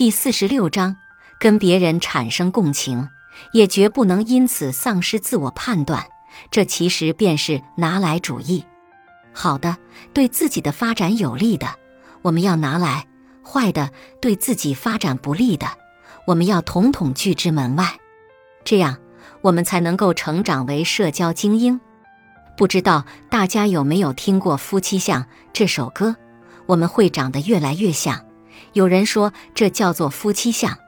第四十六章，跟别人产生共情，也绝不能因此丧失自我判断。这其实便是拿来主义。好的，对自己的发展有利的，我们要拿来；坏的，对自己发展不利的，我们要统统拒之门外。这样，我们才能够成长为社交精英。不知道大家有没有听过《夫妻相》这首歌？我们会长得越来越像。有人说这叫做夫妻相，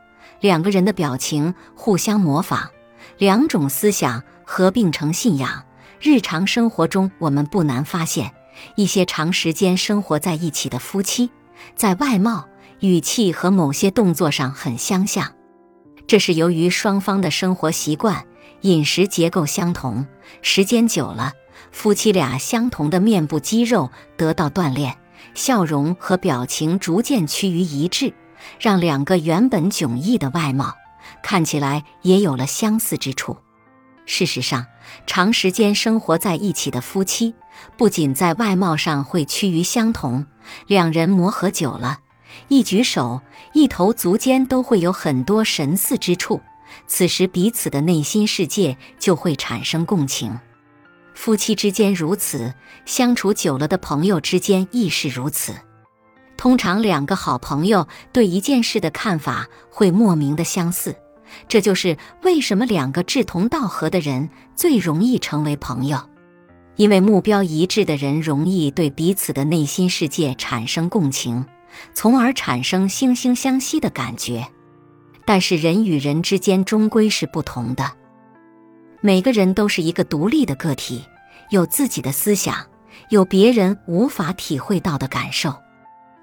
两个人的表情互相模仿，两种思想合并成信仰。日常生活中，我们不难发现，一些长时间生活在一起的夫妻，在外貌、语气和某些动作上很相像。这是由于双方的生活习惯、饮食结构相同，时间久了，夫妻俩相同的面部肌肉得到锻炼，笑容和表情逐渐趋于一致，让两个原本迥异的外貌看起来也有了相似之处。事实上，长时间生活在一起的夫妻，不仅在外貌上会趋于相同，两人磨合久了。一举手、一头足间都会有很多神似之处，此时彼此的内心世界就会产生共情。夫妻之间如此，相处久了的朋友之间亦是如此。通常，两个好朋友对一件事的看法会莫名的相似，这就是为什么两个志同道合的人最容易成为朋友。因为目标一致的人容易对彼此的内心世界产生共情。从而产生惺惺相惜的感觉，但是人与人之间终归是不同的。每个人都是一个独立的个体，有自己的思想，有别人无法体会到的感受。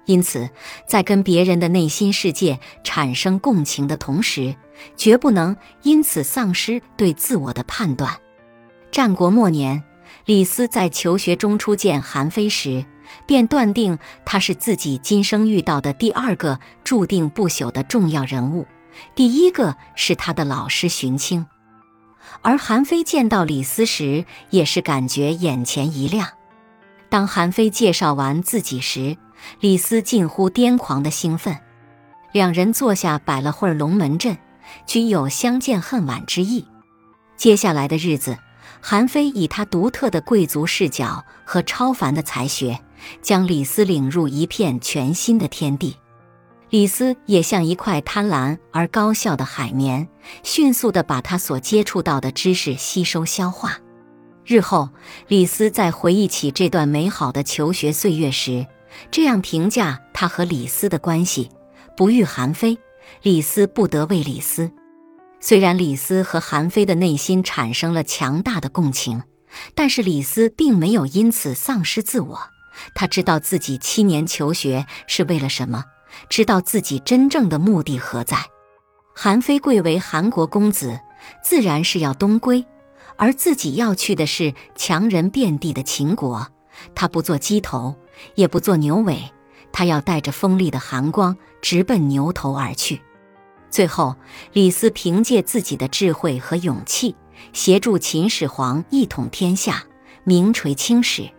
因此，在跟别人的内心世界产生共情的同时，绝不能因此丧失对自我的判断。战国末年，李斯在求学中初见韩非时。便断定他是自己今生遇到的第二个注定不朽的重要人物，第一个是他的老师荀卿。而韩非见到李斯时，也是感觉眼前一亮。当韩非介绍完自己时，李斯近乎癫狂的兴奋。两人坐下摆了会儿龙门阵，均有相见恨晚之意。接下来的日子，韩非以他独特的贵族视角和超凡的才学。将李斯领入一片全新的天地，李斯也像一块贪婪而高效的海绵，迅速地把他所接触到的知识吸收消化。日后，李斯在回忆起这段美好的求学岁月时，这样评价他和李斯的关系：不遇韩非，李斯不得为李斯。虽然李斯和韩非的内心产生了强大的共情，但是李斯并没有因此丧失自我。他知道自己七年求学是为了什么，知道自己真正的目的何在。韩非贵为韩国公子，自然是要东归，而自己要去的是强人遍地的秦国。他不做鸡头，也不做牛尾，他要带着锋利的寒光，直奔牛头而去。最后，李斯凭借自己的智慧和勇气，协助秦始皇一统天下，名垂青史。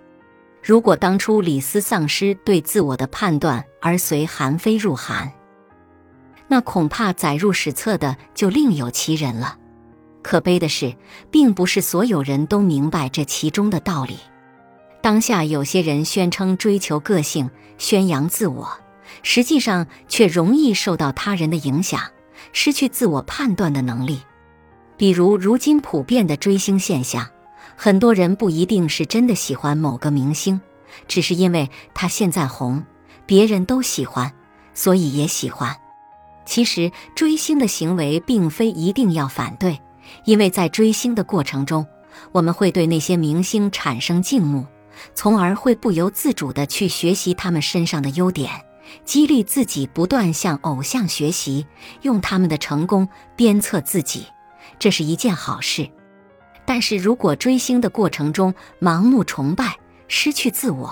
如果当初李斯丧失对自我的判断而随韩非入韩，那恐怕载入史册的就另有其人了。可悲的是，并不是所有人都明白这其中的道理。当下有些人宣称追求个性、宣扬自我，实际上却容易受到他人的影响，失去自我判断的能力。比如如今普遍的追星现象。很多人不一定是真的喜欢某个明星，只是因为他现在红，别人都喜欢，所以也喜欢。其实追星的行为并非一定要反对，因为在追星的过程中，我们会对那些明星产生敬慕，从而会不由自主地去学习他们身上的优点，激励自己不断向偶像学习，用他们的成功鞭策自己，这是一件好事。但是如果追星的过程中盲目崇拜、失去自我，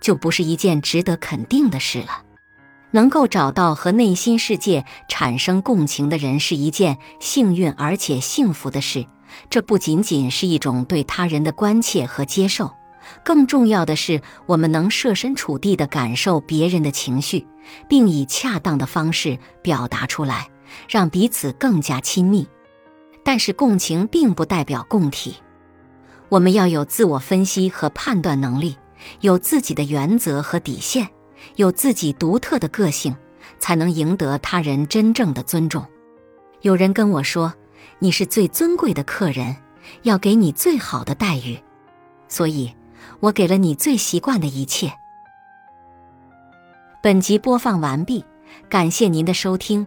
就不是一件值得肯定的事了。能够找到和内心世界产生共情的人，是一件幸运而且幸福的事。这不仅仅是一种对他人的关切和接受，更重要的是，我们能设身处地地感受别人的情绪，并以恰当的方式表达出来，让彼此更加亲密。但是，共情并不代表共体。我们要有自我分析和判断能力，有自己的原则和底线，有自己独特的个性，才能赢得他人真正的尊重。有人跟我说：“你是最尊贵的客人，要给你最好的待遇。”所以。我给了你最习惯的一切。本集播放完毕，感谢您的收听。